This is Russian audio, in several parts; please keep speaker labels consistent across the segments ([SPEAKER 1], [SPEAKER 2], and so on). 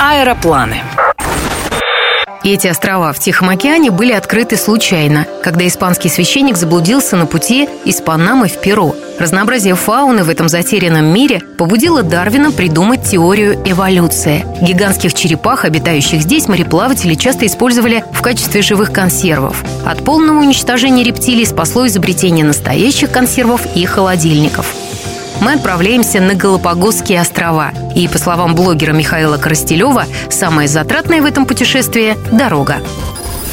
[SPEAKER 1] Аэропланы. Эти острова в Тихом океане были открыты случайно, когда испанский священник заблудился на пути из Панамы в Перу. Разнообразие фауны в этом затерянном мире побудило Дарвина придумать теорию эволюции. Гигантских черепах, обитающих здесь, мореплаватели часто использовали в качестве живых консервов. От полного уничтожения рептилий спасло изобретение настоящих консервов и холодильников мы отправляемся на Галапагосские острова. И, по словам блогера Михаила Коростелева, самое затратное в этом путешествии – дорога.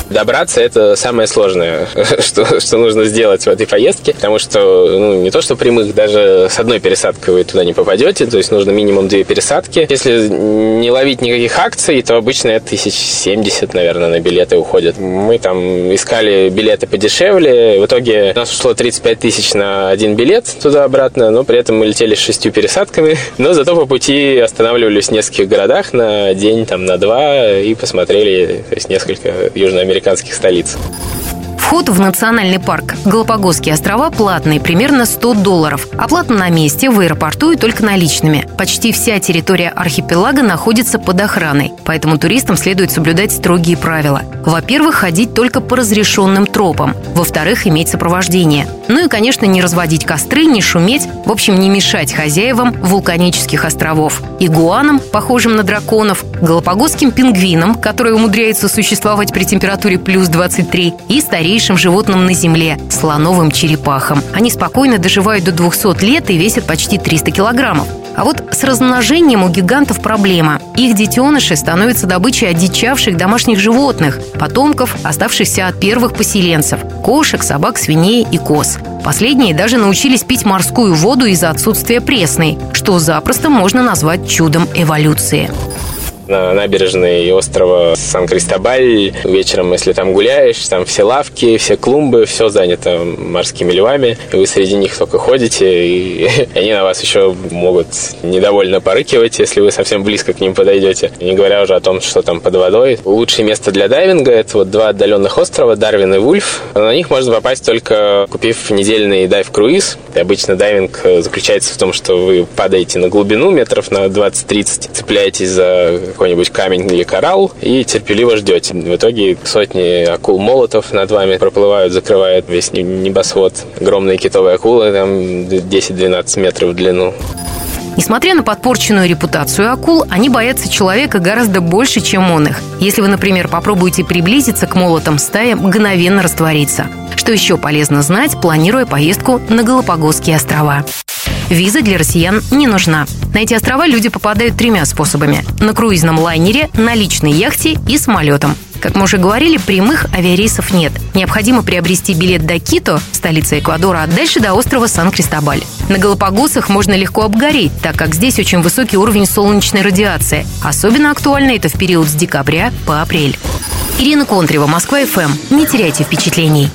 [SPEAKER 2] Добраться – это самое сложное, что, что нужно сделать в этой поездке, потому что ну, не то, что прямых, даже с одной пересадкой вы туда не попадете, то есть нужно минимум две пересадки. Если не ловить никаких акций, то обычно это тысяч семьдесят, наверное, на билеты уходят. Мы там искали билеты подешевле, в итоге у нас ушло 35 тысяч на один билет туда-обратно, но при этом мы летели с шестью пересадками, но зато по пути останавливались в нескольких городах на день, там, на два и посмотрели то есть несколько южноамериканских американских столиц.
[SPEAKER 1] Вход в национальный парк Галапагосские острова платный, примерно 100 долларов. Оплата на месте, в аэропорту и только наличными. Почти вся территория архипелага находится под охраной, поэтому туристам следует соблюдать строгие правила. Во-первых, ходить только по разрешенным тропам. Во-вторых, иметь сопровождение. Ну и, конечно, не разводить костры, не шуметь, в общем, не мешать хозяевам вулканических островов. Игуанам, похожим на драконов, галапагосским пингвинам, которые умудряются существовать при температуре плюс 23, и старейшим старейшим животным на Земле – слоновым черепахам. Они спокойно доживают до 200 лет и весят почти 300 килограммов. А вот с размножением у гигантов проблема. Их детеныши становятся добычей одичавших домашних животных, потомков, оставшихся от первых поселенцев – кошек, собак, свиней и коз. Последние даже научились пить морскую воду из-за отсутствия пресной, что запросто можно назвать чудом эволюции
[SPEAKER 2] на набережной острова Сан-Кристобаль. Вечером, если там гуляешь, там все лавки, все клумбы, все занято морскими львами. И вы среди них только ходите, и они на вас еще могут недовольно порыкивать, если вы совсем близко к ним подойдете. Не говоря уже о том, что там под водой. Лучшее место для дайвинга – это вот два отдаленных острова, Дарвин и Вульф. На них можно попасть только купив недельный дайв-круиз. Обычно дайвинг заключается в том, что вы падаете на глубину метров на 20-30, цепляетесь за какой-нибудь камень или коралл и терпеливо ждете. В итоге сотни акул-молотов над вами проплывают, закрывают весь небосвод. Огромные китовые акулы, там 10-12 метров в длину.
[SPEAKER 1] Несмотря на подпорченную репутацию акул, они боятся человека гораздо больше, чем он их. Если вы, например, попробуете приблизиться к молотам, стая мгновенно растворится. Что еще полезно знать, планируя поездку на Галапагосские острова. Виза для россиян не нужна. На эти острова люди попадают тремя способами. На круизном лайнере, на личной яхте и самолетом. Как мы уже говорили, прямых авиарейсов нет. Необходимо приобрести билет до Кито, столицы Эквадора, а дальше до острова Сан-Кристобаль. На Галапагосах можно легко обгореть, так как здесь очень высокий уровень солнечной радиации. Особенно актуально это в период с декабря по апрель. Ирина Контрева, Москва ФМ. Не теряйте впечатлений.